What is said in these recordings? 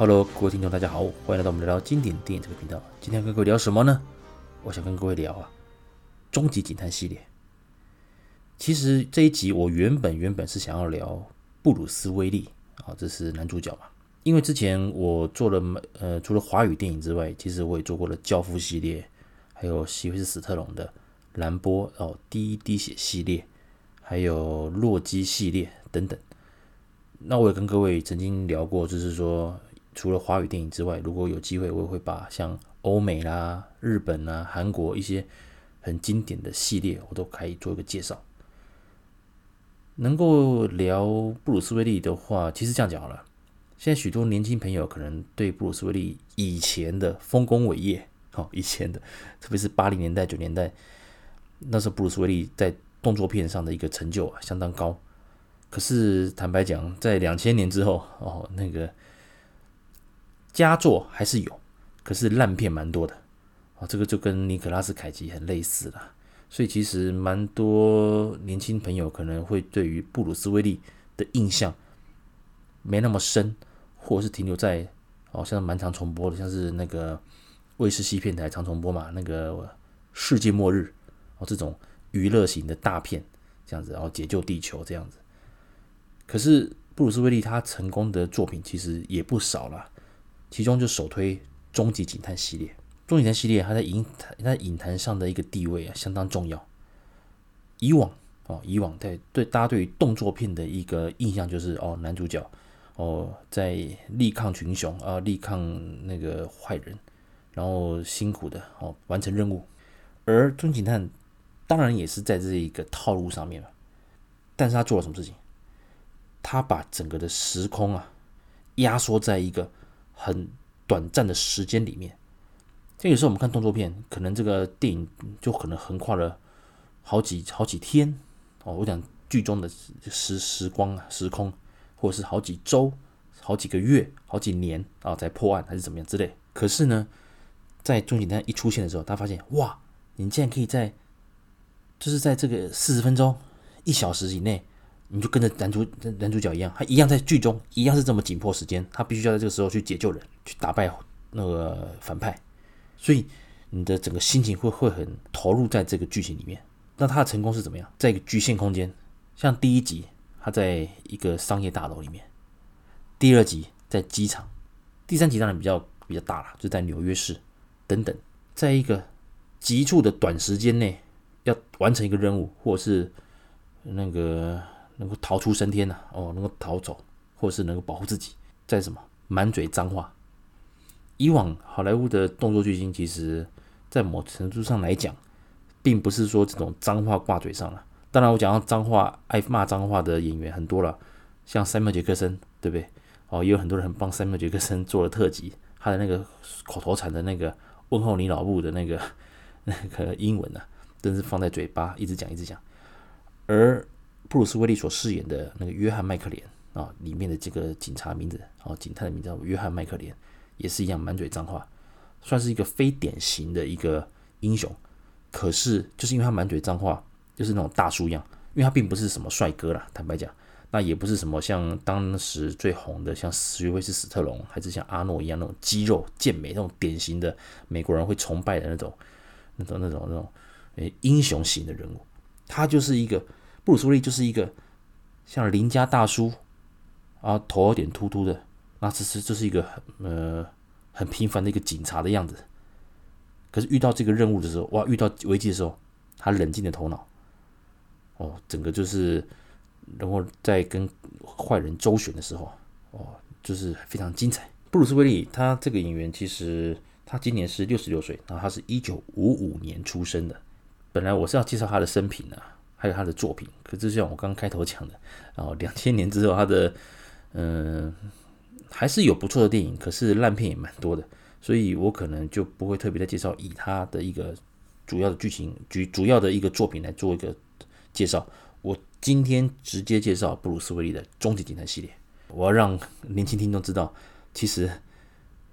Hello，各位听众，大家好，欢迎来到我们聊聊经典电影这个频道。今天跟各位聊什么呢？我想跟各位聊啊，《终极警探》系列。其实这一集我原本原本是想要聊布鲁斯威利啊，这是男主角嘛。因为之前我做了呃，除了华语电影之外，其实我也做过了《教父》系列，还有席维斯·史特龙的《蓝波》哦，《第一滴血》系列，还有《洛基》系列等等。那我也跟各位曾经聊过，就是说，除了华语电影之外，如果有机会，我也会把像欧美啦、日本啦、韩国一些很经典的系列，我都可以做一个介绍。能够聊布鲁斯威利的话，其实这样讲好了。现在许多年轻朋友可能对布鲁斯威利以前的丰功伟业，哦，以前的，特别是八零年代、九零年代，那时候布鲁斯威利在动作片上的一个成就啊，相当高。可是坦白讲，在两千年之后，哦，那个佳作还是有，可是烂片蛮多的，哦，这个就跟尼可拉斯凯奇很类似了。所以其实蛮多年轻朋友可能会对于布鲁斯威利的印象没那么深。或者是停留在哦，像蛮常重播的，像是那个卫视西片台常重播嘛，那个世界末日哦，这种娱乐型的大片这样子，然后解救地球这样子。可是布鲁斯威利他成功的作品其实也不少了，其中就首推《终极警探》系列，《终极警探》系列它在影坛在影坛上的一个地位啊相当重要。以往哦，以往在对大家对于动作片的一个印象就是哦，男主角。哦，在力抗群雄啊，力抗那个坏人，然后辛苦的哦完成任务。而终极警探当然也是在这一个套路上面嘛，但是他做了什么事情？他把整个的时空啊压缩在一个很短暂的时间里面。这有时候我们看动作片，可能这个电影就可能横跨了好几好几天哦。我讲剧中的时时光啊，时空。或者是好几周、好几个月、好几年啊，在破案还是怎么样之类。可是呢，在终极警探一出现的时候，他发现哇，你竟然可以在，就是在这个四十分钟、一小时以内，你就跟着男主男主角一样，他一样在剧中一样是这么紧迫时间，他必须要在这个时候去解救人，去打败那个反派，所以你的整个心情会会很投入在这个剧情里面。那他的成功是怎么样？在一个局限空间，像第一集。他在一个商业大楼里面，第二集在机场，第三集当然比较比较大了，就在纽约市等等，在一个急促的短时间内要完成一个任务，或者是那个能够逃出升天呐，哦，能够逃走，或者是能够保护自己，在什么满嘴脏话。以往好莱坞的动作巨星，其实在某程度上来讲，并不是说这种脏话挂嘴上了。当然，我讲到脏话、爱骂脏话的演员很多了，像塞缪杰克森，对不对？哦，也有很多人很帮塞缪杰克森做了特辑，他的那个口头禅的那个“问候你老母”的那个 那个英文呢、啊，真是放在嘴巴一直讲一直讲。而布鲁斯威利所饰演的那个约翰麦克连啊，里面的这个警察名字哦，警探的名字叫约翰麦克连，也是一样满嘴脏话，算是一个非典型的一个英雄。可是就是因为他满嘴脏话。就是那种大叔样，因为他并不是什么帅哥啦，坦白讲，那也不是什么像当时最红的像史威斯史特龙，还是像阿诺一样那种肌肉健美那种典型的美国人会崇拜的那种那种那种那种诶英雄型的人物。他就是一个布鲁斯威利，就是一个像邻家大叔啊，头有点秃秃的，那这是这是一个很呃很平凡的一个警察的样子。可是遇到这个任务的时候，哇，遇到危机的时候，他冷静的头脑。哦，整个就是，然后在跟坏人周旋的时候，哦，就是非常精彩。布鲁斯威利他这个演员其实他今年是六十六岁，然后他是一九五五年出生的。本来我是要介绍他的生平啊，还有他的作品，可是就像我刚开头讲的，然后两千年之后他的嗯、还是有不错的电影，可是烂片也蛮多的，所以我可能就不会特别的介绍以他的一个主要的剧情，主主要的一个作品来做一个。介绍，我今天直接介绍布鲁斯威利的《终极警探》系列。我要让年轻听众知道，其实，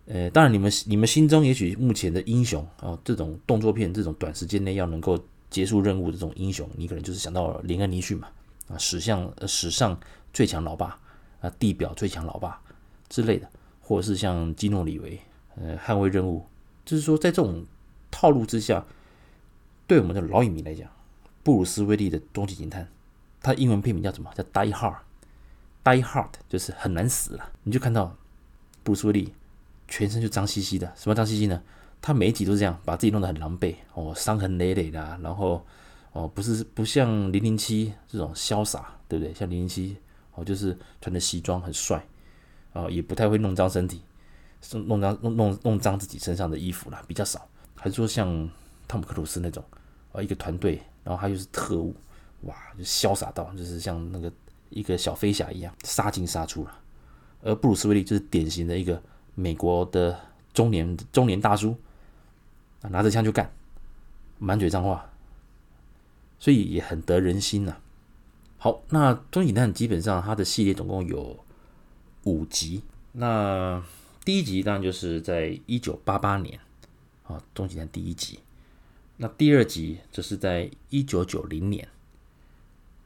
呃，当然你们你们心中也许目前的英雄啊、哦，这种动作片这种短时间内要能够结束任务的这种英雄，你可能就是想到了连恩尼逊嘛，啊，史上史上最强老爸啊，地表最强老爸之类的，或者是像基诺里维，呃，捍卫任务，就是说在这种套路之下，对我们的老影迷来讲，布鲁斯威利的终极警探，他英文片名叫什么？叫 Die Hard，Die Hard 就是很难死了。你就看到布鲁斯威利全身就脏兮兮的，什么脏兮兮呢？他每一集都这样，把自己弄得很狼狈哦，伤痕累累的，然后哦，不是不像零零七这种潇洒，对不对？像零零七哦，就是穿着西装很帅啊，也不太会弄脏身体，弄脏弄弄弄脏自己身上的衣服啦，比较少。还是说像汤姆克鲁斯那种啊，一个团队，然后他又是特务，哇，就潇洒到就是像那个一个小飞侠一样杀进杀出了。而布鲁斯威利就是典型的一个美国的中年中年大叔。拿着枪就干，满嘴脏话，所以也很得人心呐、好，那《终极警探》基本上它的系列总共有五集。那第一集当然就是在一九八八年啊，《终极警探》第一集。那第二集则是在一九九零年。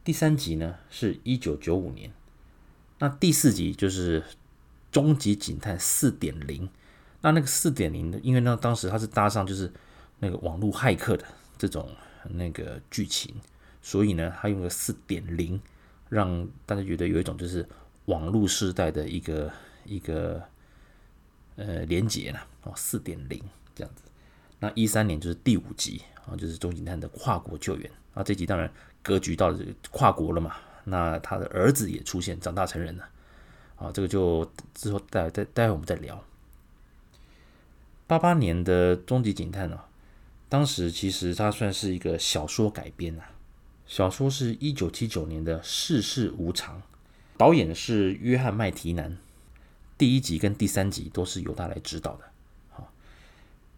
第三集呢是一九九五年。那第四集就是《终极警探四点零》。那那个四点零的，因为呢，当时它是搭上就是那个网络骇客的这种那个剧情，所以呢，他用了四点零，让大家觉得有一种就是网络时代的一个一个呃连结呢，哦，四点零这样子。那一三年就是第五集啊，就是终极警探的跨国救援啊，这集当然格局到了跨国了嘛，那他的儿子也出现，长大成人了啊，这个就之后待待待会我们再聊。八八年的《终极警探》啊，当时其实它算是一个小说改编啊。小说是一九七九年的《世事无常》，导演是约翰麦提南，第一集跟第三集都是由他来指导的。好，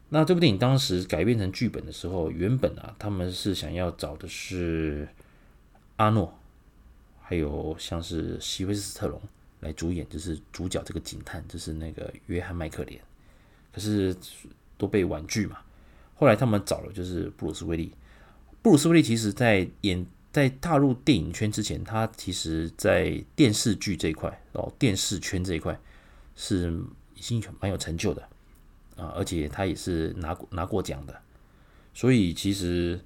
那这部电影当时改编成剧本的时候，原本啊，他们是想要找的是阿诺，还有像是西威斯特龙来主演，就是主角这个警探，就是那个约翰麦克连。可是都被婉拒嘛。后来他们找了就是布鲁斯威利。布鲁斯威利其实在演在踏入电影圈之前，他其实在电视剧这一块哦，电视圈这一块是已经蛮有成就的啊，而且他也是拿过拿过奖的。所以其实，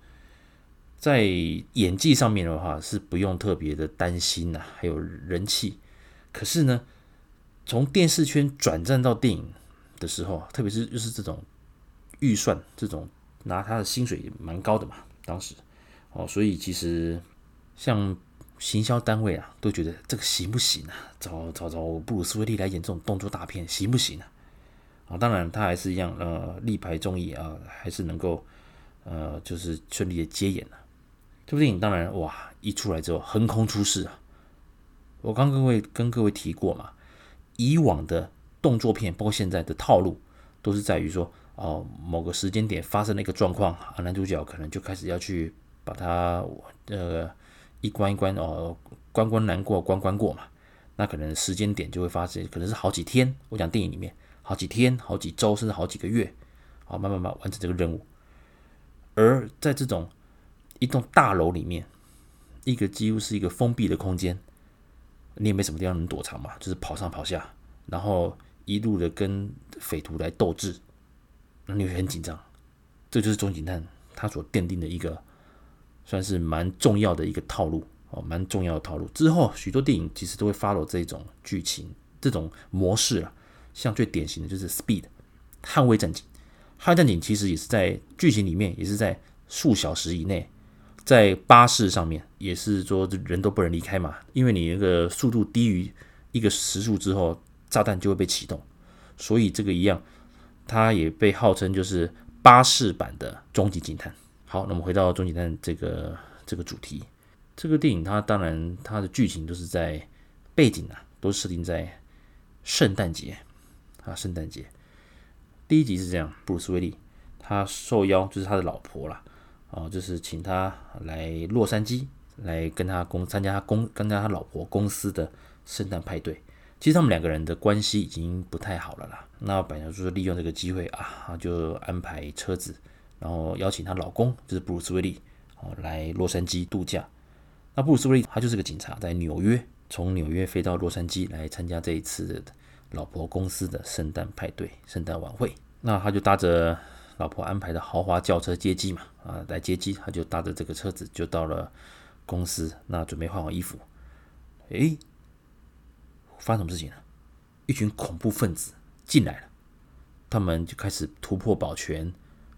在演技上面的话是不用特别的担心呐，还有人气。可是呢，从电视圈转战到电影。的时候，特别是就是这种预算，这种拿他的薪水蛮高的嘛，当时哦，所以其实像行销单位啊，都觉得这个行不行啊？找找找布鲁斯威利来演这种动作大片，行不行啊？啊，当然他还是一样，呃，力排众议啊，还是能够呃，就是顺利的接演了啊。这部电影当然哇，一出来之后横空出世啊！我刚刚各位跟各位提过嘛，以往的。动作片包括现在的套路，都是在于说，哦，某个时间点发生了一个状况，啊，男主角可能就开始要去把他呃一关一关哦，关关难过关关过嘛，那可能时间点就会发生，可能是好几天。我讲电影里面，好几天、好几周，甚至好几个月，好慢慢慢完成这个任务。而在这种一栋大楼里面，一个几乎是一个封闭的空间，你也没什么地方能躲藏嘛，就是跑上跑下，然后。一路的跟匪徒来斗智，那你会很紧张。这就是中警探他所奠定的一个，算是蛮重要的一个套路哦，蛮重要的套路。之后许多电影其实都会 follow 这种剧情、这种模式啊。像最典型的就是《Speed》捍卫战警，捍卫战警其实也是在剧情里面，也是在数小时以内，在巴士上面，也是说人都不能离开嘛，因为你那个速度低于一个时速之后。炸弹就会被启动，所以这个一样，它也被号称就是巴士版的终极警探。好，那么回到终极探这个这个主题，这个电影它当然它的剧情都是在背景啊，都设定在圣诞节啊，圣诞节。第一集是这样，布鲁斯威利他受邀就是他的老婆啦，啊，就是请他来洛杉矶来跟他公参加他公参加他老婆公司的圣诞派对。其实他们两个人的关系已经不太好了啦。那本来就是利用这个机会啊，就安排车子，然后邀请她老公，就是布鲁斯威利，哦，来洛杉矶度假。那布鲁斯威利他就是个警察，在纽约，从纽约飞到洛杉矶来参加这一次老婆公司的圣诞派对、圣诞晚会。那他就搭着老婆安排的豪华轿车接机嘛，啊，来接机，他就搭着这个车子就到了公司，那准备换好衣服。诶，发生什么事情了？一群恐怖分子进来了，他们就开始突破保全，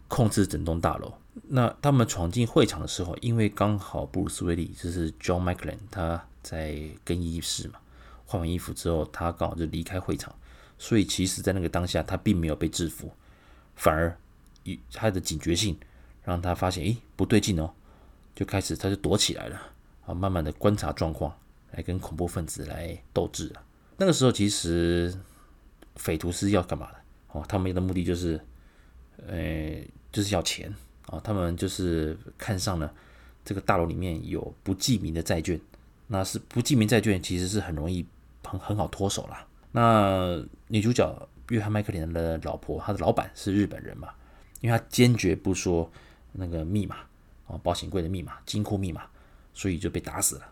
控制整栋大楼。那他们闯进会场的时候，因为刚好布鲁斯威利就是 John McClane，他在更衣室嘛，换完衣服之后，他刚好就离开会场，所以其实，在那个当下，他并没有被制服，反而以他的警觉性让他发现，诶，不对劲哦，就开始他就躲起来了，啊，慢慢的观察状况，来跟恐怖分子来斗智了。那个时候，其实匪徒是要干嘛的？哦，他们的目的就是，呃，就是要钱。啊，他们就是看上了这个大楼里面有不记名的债券，那是不记名债券，其实是很容易很很好脱手啦。那女主角约翰麦克连的老婆，她的老板是日本人嘛，因为他坚决不说那个密码啊，保险柜的密码、金库密码，所以就被打死了。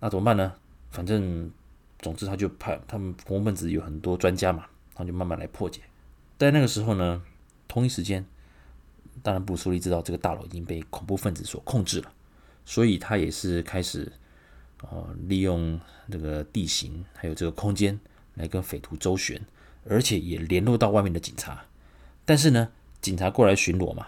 那怎么办呢？反正总之他就派他们恐怖分子有很多专家嘛，他就慢慢来破解。在那个时候呢，同一时间。当然，布苏利知道这个大楼已经被恐怖分子所控制了，所以他也是开始，呃，利用这个地形还有这个空间来跟匪徒周旋，而且也联络到外面的警察。但是呢，警察过来巡逻嘛，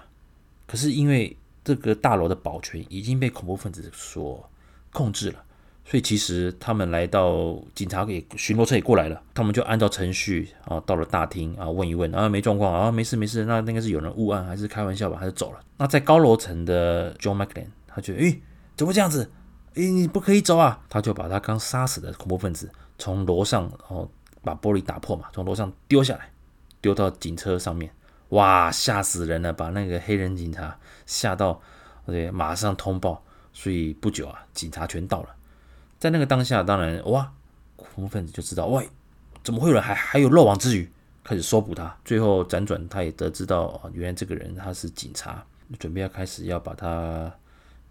可是因为这个大楼的保全已经被恐怖分子所控制了。所以其实他们来到警察给巡逻车也过来了，他们就按照程序啊到了大厅啊问一问啊没状况啊没事没事，那应该是有人误案还是开玩笑吧，他就走了。那在高楼层的 John McClane 他觉得诶怎么这样子？诶你不可以走啊！他就把他刚杀死的恐怖分子从楼上然后把玻璃打破嘛，从楼上丢下来，丢到警车上面，哇吓死人了，把那个黑人警察吓到，对，马上通报。所以不久啊，警察全到了。在那个当下，当然哇，恐怖分子就知道，喂，怎么会有人还还有漏网之鱼，开始搜捕他。最后辗转，他也得知到，原来这个人他是警察，准备要开始要把他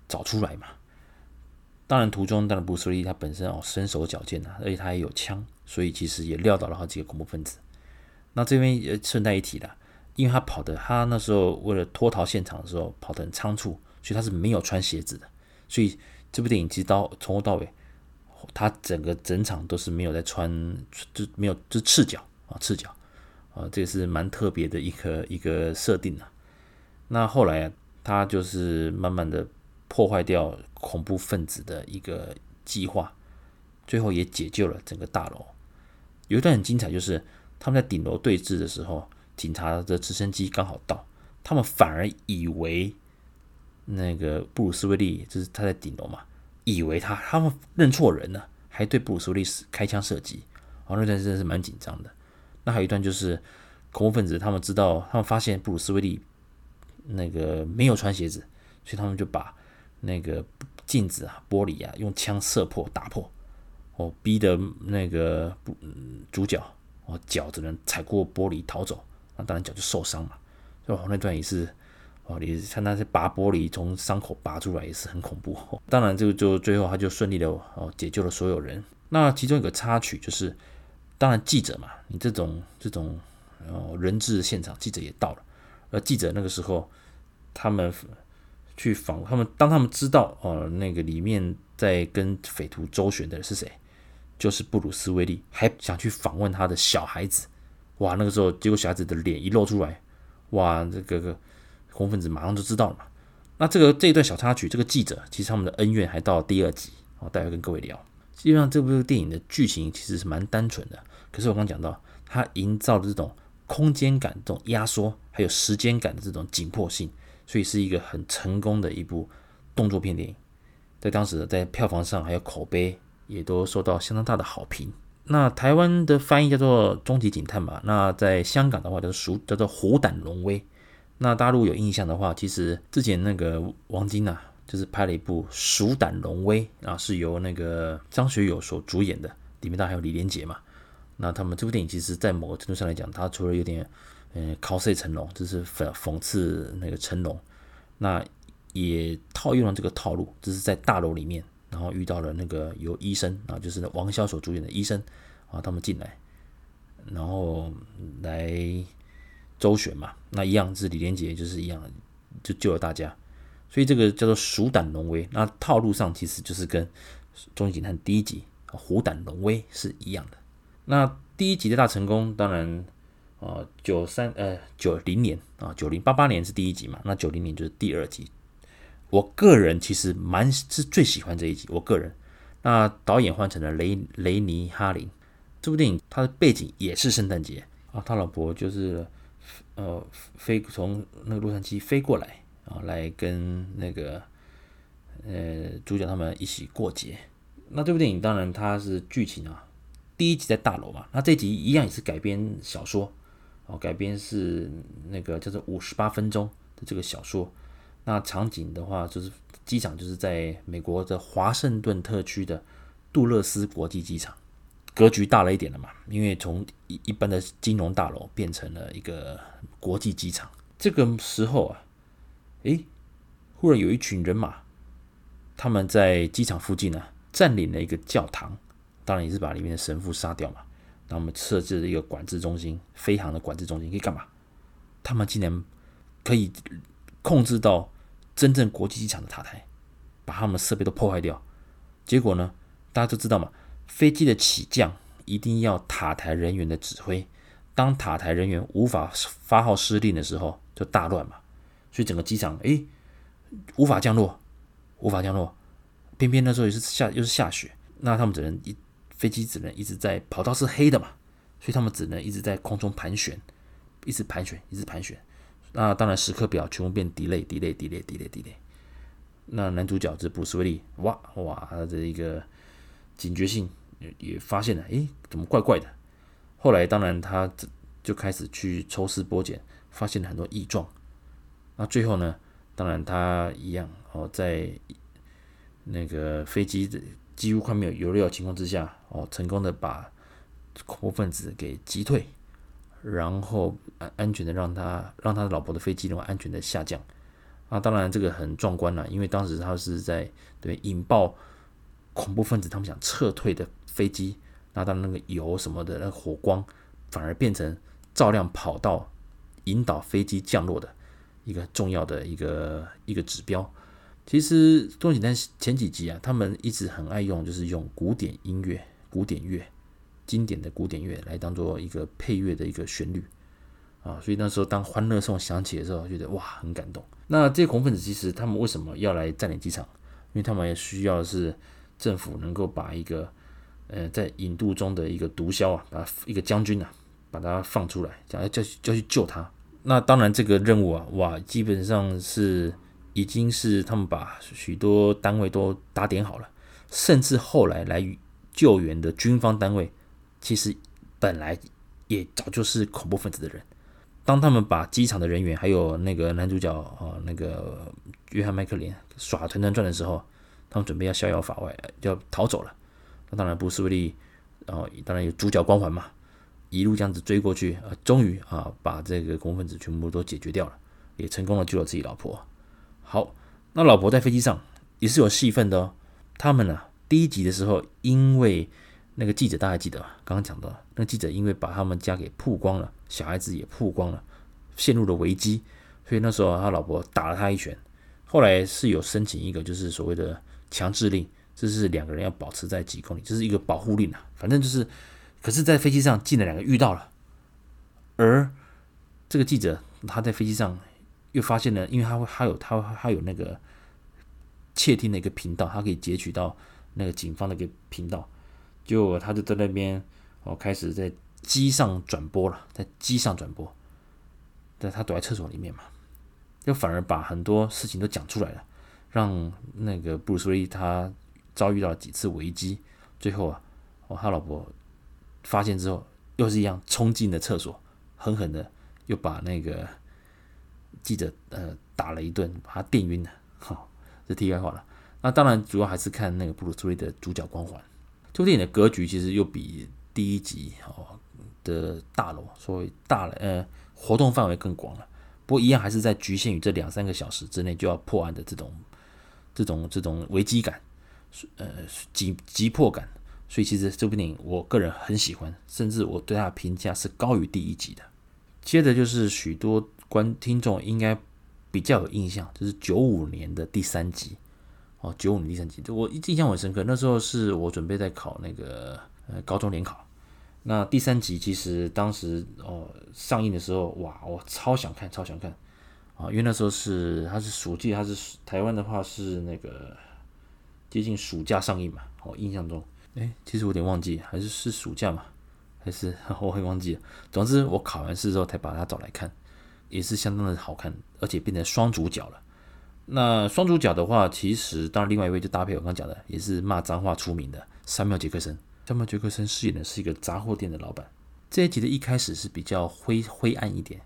找出来嘛。当然途中，当然布鲁斯威利他本身哦身手矫健呐，而且他也有枪，所以其实也撂倒了好几个恐怖分子。那这边也顺带一提的，因为他跑的，他那时候为了脱逃现场的时候跑得很仓促，所以他是没有穿鞋子的。所以这部电影其实到从头到尾。他整个整场都是没有在穿，就没有就赤脚啊，赤脚啊，这个是蛮特别的一个一个设定啊。那后来，他就是慢慢的破坏掉恐怖分子的一个计划，最后也解救了整个大楼。有一段很精彩，就是他们在顶楼对峙的时候，警察的直升机刚好到，他们反而以为那个布鲁斯威利就是他在顶楼嘛。以为他他们认错人了，还对布鲁斯威利开枪射击，哦，那段真的是蛮紧张的。那还有一段就是恐怖分子他们知道，他们发现布鲁斯威利那个没有穿鞋子，所以他们就把那个镜子啊、玻璃啊用枪射破、打破，哦，逼得那个嗯主角哦脚只能踩过玻璃逃走，那当然脚就受伤嘛。哦，那段也是。哦，你看那些拔玻璃从伤口拔出来也是很恐怖。当然，这个就最后他就顺利的哦解救了所有人。那其中一个插曲就是，当然记者嘛，你这种这种哦人质现场，记者也到了。而记者那个时候，他们去访他们，当他们知道哦那个里面在跟匪徒周旋的人是谁，就是布鲁斯威利，还想去访问他的小孩子。哇，那个时候结果小孩子的脸一露出来，哇，这个个。恐怖分子马上就知道了嘛。那这个这一段小插曲，这个记者其实他们的恩怨还到了第二集，我待会跟各位聊。基本上这部电影的剧情其实是蛮单纯的，可是我刚讲到，它营造的这种空间感、这种压缩，还有时间感的这种紧迫性，所以是一个很成功的一部动作片电影。在当时在票房上还有口碑也都受到相当大的好评。那台湾的翻译叫做《终极警探》嘛，那在香港的话叫做《叫做虎胆龙威》。那大陆有印象的话，其实之前那个王晶啊，就是拍了一部《鼠胆龙威》啊，是由那个张学友所主演的，里面当然还有李连杰嘛。那他们这部电影其实，在某个程度上来讲，它除了有点嗯 cos 成龙，就是讽讽刺那个成龙，那也套用了这个套路，就是在大楼里面，然后遇到了那个由医生啊，就是王骁所主演的医生啊，他们进来，然后来周旋嘛。那一样是李连杰，就是一样，就救了大家。所以这个叫做鼠胆龙威。那套路上其实就是跟《终极警探》第一集虎胆龙威是一样的。那第一集的大成功，当然啊，九三呃九零年啊，九零八八年是第一集嘛，那九零年就是第二集。我个人其实蛮是最喜欢这一集，我个人。那导演换成了雷雷尼哈林，这部电影它的背景也是圣诞节啊，他老婆就是呃飞从那个洛杉矶飞过来啊，来跟那个呃主角他们一起过节。那这部电影当然它是剧情啊，第一集在大楼嘛，那这集一样也是改编小说哦，改编是那个叫做五十八分钟的这个小说。那场景的话，就是机场就是在美国的华盛顿特区的杜勒斯国际机场，格局大了一点了嘛，因为从一一般的金融大楼变成了一个国际机场。这个时候啊，诶，忽然有一群人马，他们在机场附近呢、占领了一个教堂，当然也是把里面的神父杀掉嘛。那我们设置了一个管制中心，飞航的管制中心可以干嘛？他们竟然可以控制到。真正国际机场的塔台，把他们设备都破坏掉，结果呢，大家都知道嘛，飞机的起降一定要塔台人员的指挥，当塔台人员无法发号施令的时候，就大乱嘛。所以整个机场诶，无法降落，无法降落，偏偏那时候也是下又是下雪，那他们只能一飞机只能一直在跑道是黑的嘛，所以他们只能一直在空中盘旋，一直盘旋，一直盘旋。那当然，时刻表全部变 delay，delay，delay，delay，delay。那男主角这布鲁斯威利，哇哇，他的一个警觉性也也发现了，诶，怎么怪怪的？后来当然他就开始去抽丝剥茧，发现了很多异状。那最后呢，当然他一样哦，在那个飞机的几乎快没有油料的情况之下，哦，成功的把恐怖分子给击退。然后安安全的让他让他老婆的飞机能够安全的下降，啊，当然这个很壮观了，因为当时他是在对引爆恐怖分子他们想撤退的飞机，那当那个油什么的那火光反而变成照亮跑道，引导飞机降落的一个重要的一个一个指标。其实终极警探前几集啊，他们一直很爱用就是用古典音乐、古典乐。经典的古典乐来当做一个配乐的一个旋律啊，所以那时候当欢乐颂响起的时候，觉得哇很感动。那这些恐怖分子其实他们为什么要来占领机场？因为他们也需要是政府能够把一个呃在引渡中的一个毒枭啊，把一个将军啊，把他放出来，讲要叫叫去救他。那当然这个任务啊，哇，基本上是已经是他们把许多单位都打点好了，甚至后来来救援的军方单位。其实本来也早就是恐怖分子的人。当他们把机场的人员还有那个男主角啊，那个约翰麦克林耍团团转的时候，他们准备要逍遥法外，要逃走了。那当然布鲁斯威利，然后当然有主角光环嘛，一路这样子追过去，啊，终于啊把这个恐怖分子全部都解决掉了，也成功的救了自己老婆。好，那老婆在飞机上也是有戏份的哦。他们呢，啊，第一集的时候因为那个记者大家记得？刚刚讲到，那记者因为把他们家给曝光了，小孩子也曝光了，陷入了危机，所以那时候他老婆打了他一拳。后来是有申请一个就是所谓的强制令，这是两个人要保持在几公里，这是一个保护令啊。反正就是，可是，在飞机上进了两个遇到了，而这个记者他在飞机上又发现了，因为他会他有他他有那个窃听的一个频道，他可以截取到那个警方的一个频道。就他就在那边哦，开始在机上转播了，在机上转播，但他躲在厕所里面嘛，就反而把很多事情都讲出来了，让那个布鲁斯威他遭遇到了几次危机，最后啊，哦，他老婆发现之后，又是一样冲进了厕所，狠狠的又把那个记者呃打了一顿，把他电晕了。好，这题外话了。那当然主要还是看那个布鲁斯威的主角光环。这部电影的格局其实又比第一集哦的大楼，所谓大了，呃，活动范围更广了。不过一样还是在局限于这两三个小时之内就要破案的这种、这种、这种危机感，呃，急急迫感。所以其实这部电影我个人很喜欢，甚至我对它的评价是高于第一集的。接着就是许多观听众应该比较有印象，就是九五年的第三集哦，九五年第三集，我印象很深刻。那时候是我准备在考那个呃高中联考，那第三集其实当时哦上映的时候，哇，我超想看，超想看啊，因为那时候是它是暑季，它是台湾的话是那个接近暑假上映嘛，我印象中。哎，其实我有点忘记，还是是暑假嘛，还是 我会忘记了。总之，我考完试之后才把它找来看，也是相当的好看，而且变成双主角了。那双主角的话，其实当然另外一位就搭配我刚讲的，也是骂脏话出名的山缪杰克森。山缪杰克森饰演的是一个杂货店的老板。这一集的一开始是比较灰灰暗一点，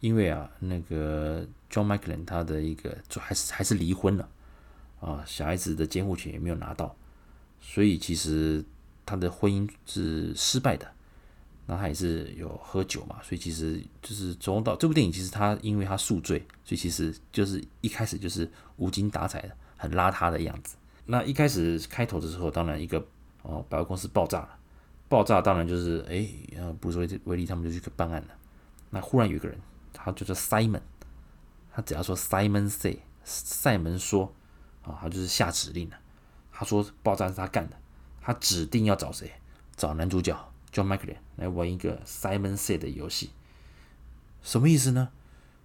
因为啊，那个 John McClane 他的一个就还是还是离婚了啊，小孩子的监护权也没有拿到。所以其实他的婚姻是失败的，那他也是有喝酒嘛，所以其实就是从到这部电影，其实他因为他宿醉，所以其实就是一开始就是无精打采的，很邋遢的样子。那一开始开头的时候，当然一个哦百货公司爆炸了，爆炸当然就是哎，然后布鲁斯威利他们就去办案了。那忽然有一个人，他就叫 Simon，他只要说 Simon say，赛门说他就是下指令了。他说爆炸是他干的，他指定要找谁？找男主角 John McClane 来玩一个 Simon Says 的游戏。什么意思呢？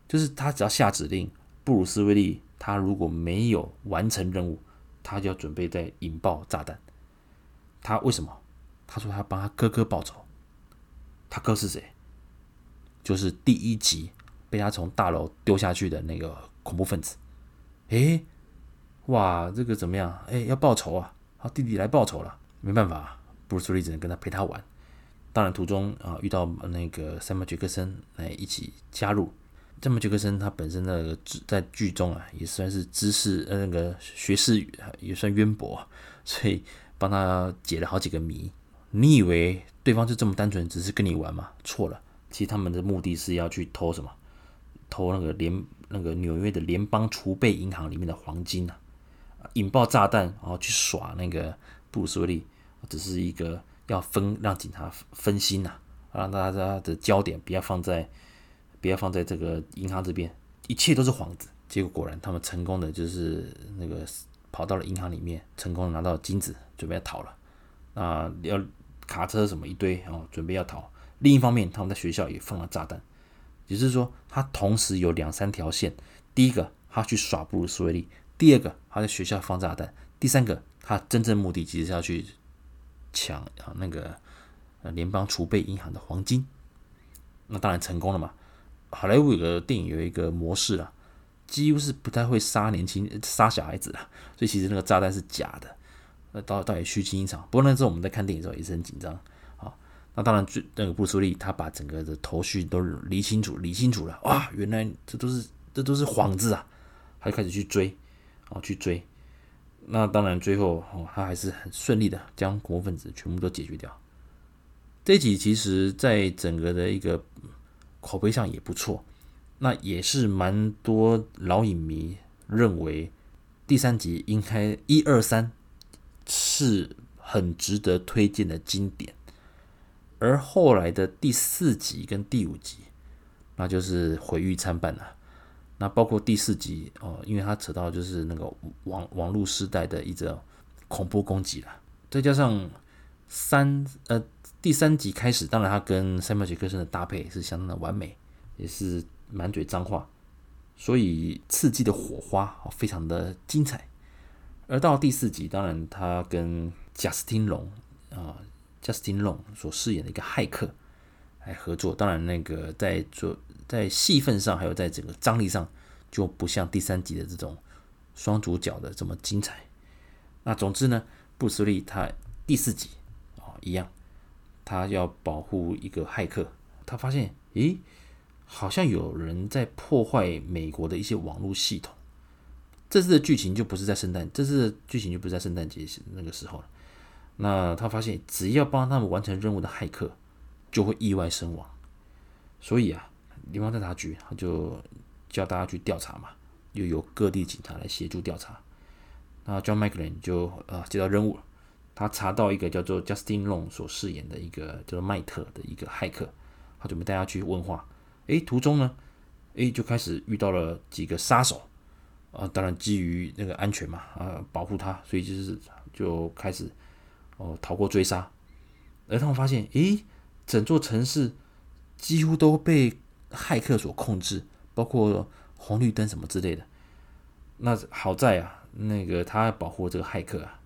就是他只要下指令，布鲁斯威利他如果没有完成任务，他就要准备再引爆炸弹。他为什么？他说他帮他哥哥报仇。他哥是谁？就是第一集被他从大楼丢下去的那个恐怖分子。诶。哇，这个怎么样？哎，要报仇啊！好，弟弟来报仇了。没办法，布鲁斯威利只能跟他陪他玩。当然，途中啊遇到那个山姆杰克森来一起加入。山姆杰克森他本身那个在剧中啊也算是知识呃那个学识也算渊博，所以帮他解了好几个谜。你以为对方就这么单纯，只是跟你玩吗？错了，其实他们的目的是要去偷什么？偷那个联那个纽约的联邦储备银行里面的黄金啊！引爆炸弹，然后去耍那个布鲁斯威利，只是一个要分让警察分心呐、让大家的焦点不要放在不要放在这个银行这边，一切都是幌子。结果果然，他们成功的就是那个跑到了银行里面，成功拿到金子，准备要逃了。啊，要卡车什么一堆，然后准备要逃。另一方面，他们在学校也放了炸弹，也就是说，他同时有两三条线。第一个，他去耍布鲁斯威利。第二个，他在学校放炸弹；第三个，他真正目的其实是要去抢啊那个呃联邦储备银行的黄金。那当然成功了嘛。好莱坞有个电影有一个模式啊，几乎是不太会杀年轻杀小孩子的，所以其实那个炸弹是假的，那到到底虚惊一场。不过那时候我们在看电影的时候也是很紧张啊。那当然，最那个布鲁斯威利他把整个的头绪都理清楚，理清楚了，哇，原来这都是这都是幌子啊，他就开始去追。哦，去追，那当然最后哦，他还是很顺利的将恐怖分子全部都解决掉。这集其实在整个的一个口碑上也不错，那也是蛮多老影迷认为第三集应该一二三是很值得推荐的经典，而后来的第四集跟第五集，那就是毁誉参半了。那包括第四集哦，因为它扯到就是那个网网络时代的一种恐怖攻击了，再加上三呃第三集开始，当然它跟山姆杰克森的搭配是相当的完美，也是满嘴脏话，所以刺激的火花哦非常的精彩。而到第四集，当然他跟贾斯汀龙啊，贾斯汀龙所饰演的一个骇客来合作，当然那个在做。在戏份上，还有在整个张力上，就不像第三集的这种双主角的这么精彩。那总之呢，布斯利他第四集啊一样，他要保护一个骇客，他发现，咦，好像有人在破坏美国的一些网络系统。这次的剧情就不是在圣诞，这次的剧情就不是在圣诞节那个时候了。那他发现，只要帮他们完成任务的骇客，就会意外身亡。所以啊。联邦调查局，他就叫大家去调查嘛，又由各地警察来协助调查。那 John McClane 就呃接到任务了，他查到一个叫做 Justin Long 所饰演的一个叫做麦特的一个骇客，他准备带他去问话。诶，途中呢，诶就开始遇到了几个杀手，啊，当然基于那个安全嘛，啊，保护他，所以就是就开始哦逃过追杀。而他们发现，诶，整座城市几乎都被骇客所控制，包括红绿灯什么之类的。那好在啊，那个他保护这个骇客啊。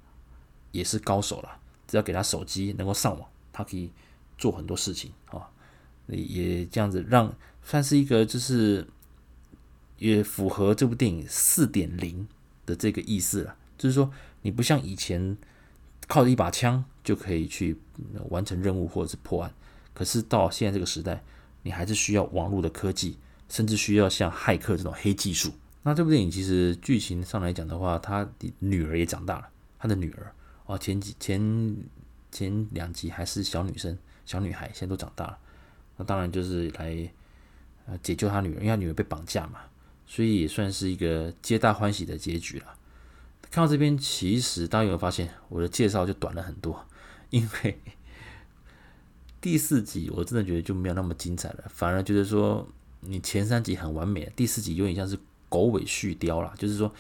也是高手了，只要给他手机能够上网，他可以做很多事情啊。也这样子让算是一个，就是也符合这部电影四点零的这个意思了。就是说，你不像以前靠着一把枪就可以去完成任务或者是破案，可是到现在这个时代，你还是需要网络的科技，甚至需要像骇客这种黑技术。那这部电影其实剧情上来讲的话，他的女儿也长大了，他的女儿。哦，前几前前两集还是小女生、小女孩，现在都长大了。那当然就是来呃解救他女儿，因为他女儿被绑架嘛，所以也算是一个皆大欢喜的结局了。看到这边，其实大家有没有发现我的介绍就短了很多？因为第四集我真的觉得就没有那么精彩了，反而觉得说你前三集很完美，第四集有点像是狗尾续貂了，就是说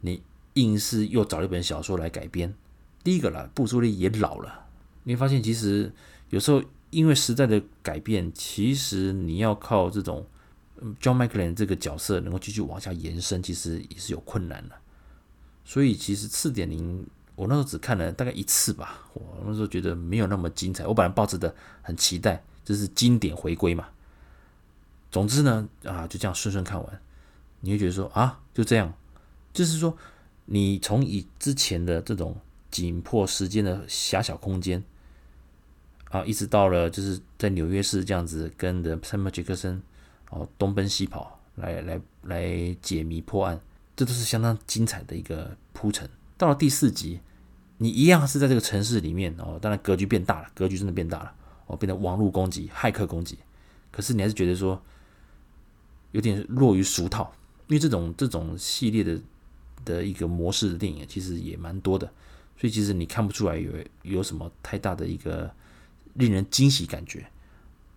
你硬是又找了一本小说来改编。第一个啦，布苏利也老了。你会发现，其实有时候因为时代的改变，其实你要靠这种 John McClane 这个角色能够继续往下延伸，其实也是有困难的。所以其实四点零，我那时候只看了大概一次吧。我那时候觉得没有那么精彩。我本来抱着的很期待，就是经典回归嘛。总之呢，啊，就这样顺顺看完，你会觉得说啊，就这样，就是说你从以之前的这种。紧迫时间的狭小空间啊，一直到了就是在纽约市这样子，跟着山姆杰克森哦东奔西跑来来来解谜破案，这都是相当精彩的一个铺陈。到了第四集，你一样是在这个城市里面哦，当然格局变大了，格局真的变大了哦，变成网络攻击、骇客攻击。可是你还是觉得说有点落于俗套，因为这种这种系列的的一个模式的电影其实也蛮多的。所以其实你看不出来有有什么太大的一个令人惊喜感觉，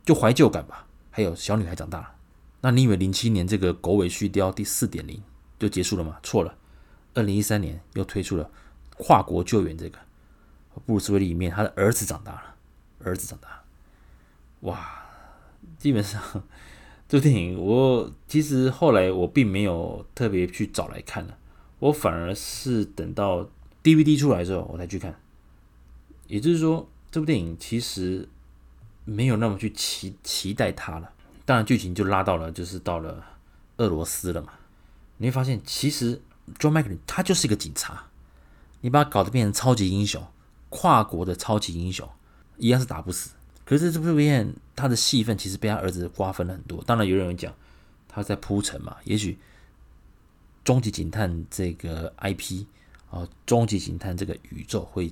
就怀旧感吧。还有小女孩长大了，那你以为零七年这个狗尾续貂第四点零就结束了吗？错了，二零一三年又推出了跨国救援这个，布鲁斯威利里面他的儿子长大了，儿子长大，哇，基本上 这部电影我其实后来我并没有特别去找来看了，我反而是等到。DVD 出来之后，我才去看。也就是说，这部电影其实没有那么去期期待它了。当然，剧情就拉到了，就是到了俄罗斯了嘛。你会发现，其实 John m c c a n 他就是一个警察。你把他搞得变成超级英雄，跨国的超级英雄，一样是打不死。可是这部片他的戏份其实被他儿子瓜分了很多。当然，有人讲他在铺陈嘛，也许《终极警探》这个 IP。啊，终极警探这个宇宙会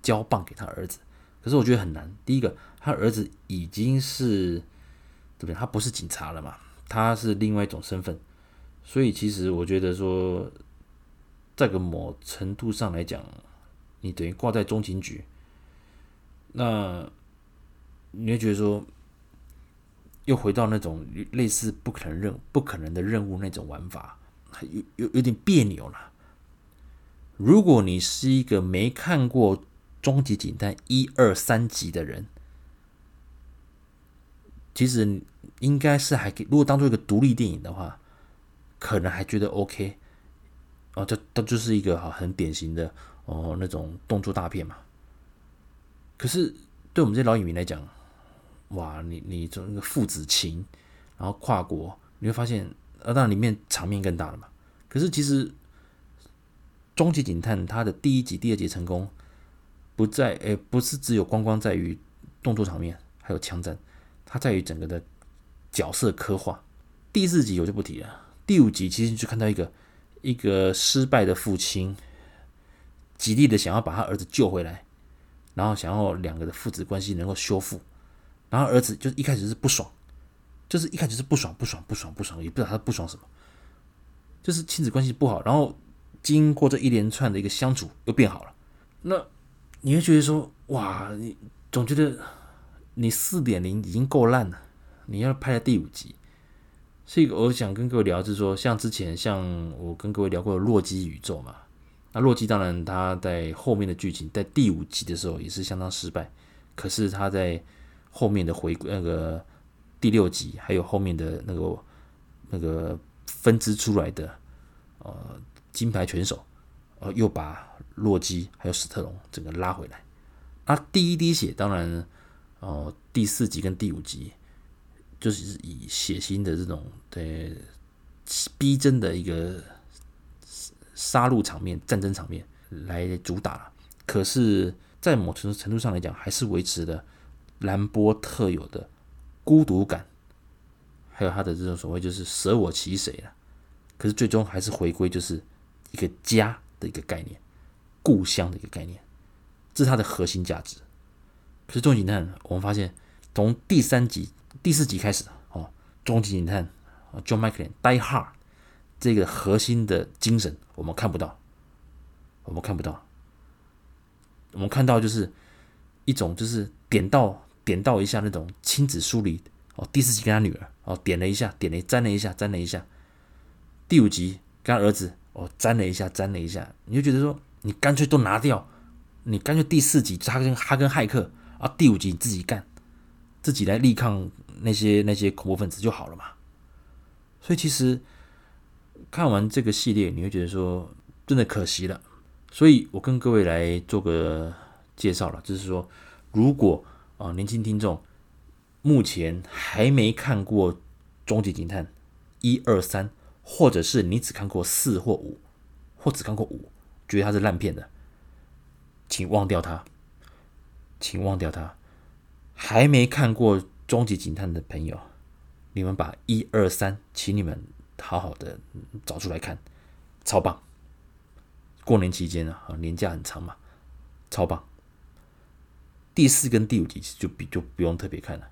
交棒给他儿子，可是我觉得很难。第一个，他儿子已经是对不对？他不是警察了嘛，他是另外一种身份，所以其实我觉得说，这个某程度上来讲，你等于挂在中情局，那你会觉得说，又回到那种类似不可能任不可能的任务那种玩法，有有有点别扭了。如果你是一个没看过《终极警探》一二三集的人，其实应该是还可以。如果当做一个独立电影的话，可能还觉得 OK。哦，这这就是一个哈很典型的哦那种动作大片嘛。可是对我们这些老影迷来讲，哇，你你从那个父子情，然后跨国，你会发现，啊，当然里面场面更大了嘛。可是其实。终极警探它的第一集、第二集成功，不在诶，不是只有光光在于动作场面，还有枪战，它在于整个的角色刻画。第四集我就不提了，第五集其实就看到一个一个失败的父亲，极力的想要把他儿子救回来，然后想要两个的父子关系能够修复，然后儿子就一开始是不爽，就是一开始是不爽、不爽、不爽、不爽，也不知道他不爽什么，就是亲子关系不好，然后。经过这一连串的一个相处，又变好了。那你会觉得说，哇，你总觉得你四点零已经够烂了，你要拍到第五集。所以我想跟各位聊，就是说，像之前像我跟各位聊过的洛基宇宙嘛，那洛基当然他在后面的剧情，在第五集的时候也是相当失败，可是他在后面的回归那个第六集，还有后面的那个那个分支出来的呃金牌拳手，呃又把洛基还有史特龙整个拉回来。那第一滴血当然哦、第四集跟第五集。就是以血腥的这种对逼真的一个杀戮场面、战争场面来主打。可是，在某程程度上来讲，还是维持了兰波特有的孤独感，还有他的这种所谓就是舍我其谁了。可是最终还是回归就是一个家的一个概念，故乡的一个概念，这是它的核心价值。可是《终极警探》，我们发现从第三集。第四集开始哦，终极警探，John McClane Die Hard 这个核心的精神我们看不到，我们看不到，我们看到就是一种就是点到点到一下那种亲子疏离哦。第四集跟他女儿哦点了一下，点了沾了一下，沾了一下。第五集跟他儿子哦沾了一下，沾了一下，你就觉得说你干脆都拿掉，你干脆第四集他跟他跟骇客啊，第五集你自己干，自己来力抗。那些那些恐怖分子就好了嘛，所以其实看完这个系列，你会觉得说真的可惜了。所以我跟各位来做个介绍了，就是说，如果啊年轻听众目前还没看过《终极警探》一二三，或者是你只看过四或五，或只看过五，觉得它是烂片的，请忘掉它，请忘掉它，还没看过。终极警探的朋友，你们把一二三，请你们好好的找出来看，超棒！过年期间啊，年假很长嘛，超棒。第四跟第五集就比就不用特别看了。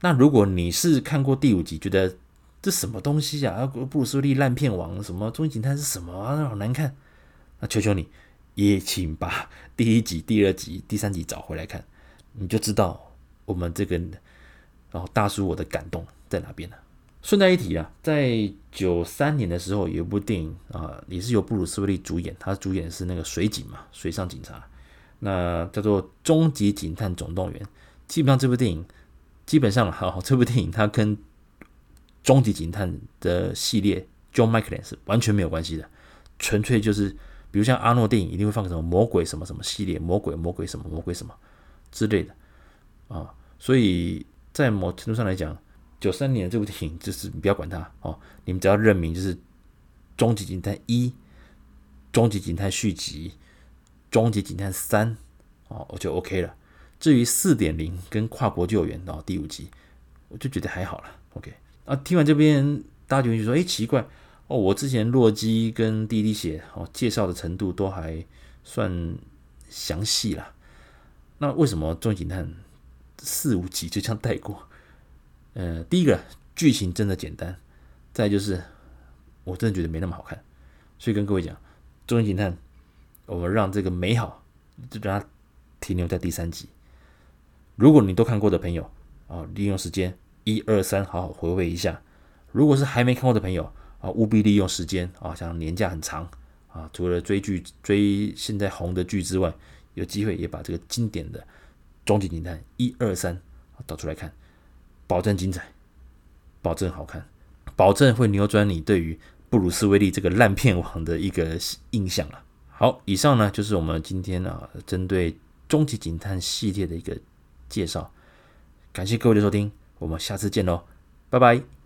那如果你是看过第五集，觉得这什么东西啊？布鲁斯利烂片王，什么终极警探是什么啊？好难看。那求求你，也请把第一集、第二集、第三集找回来看，你就知道我们这个。然后大叔，我的感动在哪边呢？顺带一提啊，在九三年的时候，有一部电影啊，也是由布鲁斯威利主演，他主演的是那个水警嘛，水上警察，那叫做《终极警探总动员》。基本上这部电影，基本上哈，这部电影它跟《终极警探》的系列 John McClane 是完全没有关系的，纯粹就是，比如像阿诺电影一定会放什么魔鬼什么什么系列，魔鬼魔鬼什么魔鬼什么之类的啊，所以。在某程度上来讲，九三年这部电影就是你不要管它哦，你们只要认明就是《终极警探一》《终极警探续集》《终极警探三》哦，我就 OK 了。至于四点零跟跨国救援哦，第五集，我就觉得还好了。OK 啊，听完这边大家就会说，哎，奇怪哦，我之前洛基跟第一滴血哦介绍的程度都还算详细了，那为什么《终极警探》四五集就这样带过，呃，第一个剧情真的简单，再就是我真的觉得没那么好看，所以跟各位讲，《终极警探》，我们让这个美好就让它停留在第三集。如果你都看过的朋友啊，利用时间一二三好好回味一下；如果是还没看过的朋友啊，务必利用时间啊，像年假很长啊，除了追剧追现在红的剧之外，有机会也把这个经典的。终极警探一二三，导出来看，保证精彩，保证好看，保证会扭转你对于布鲁斯威利这个烂片王的一个印象了。好，以上呢就是我们今天啊针对终极警探系列的一个介绍，感谢各位的收听，我们下次见喽，拜拜。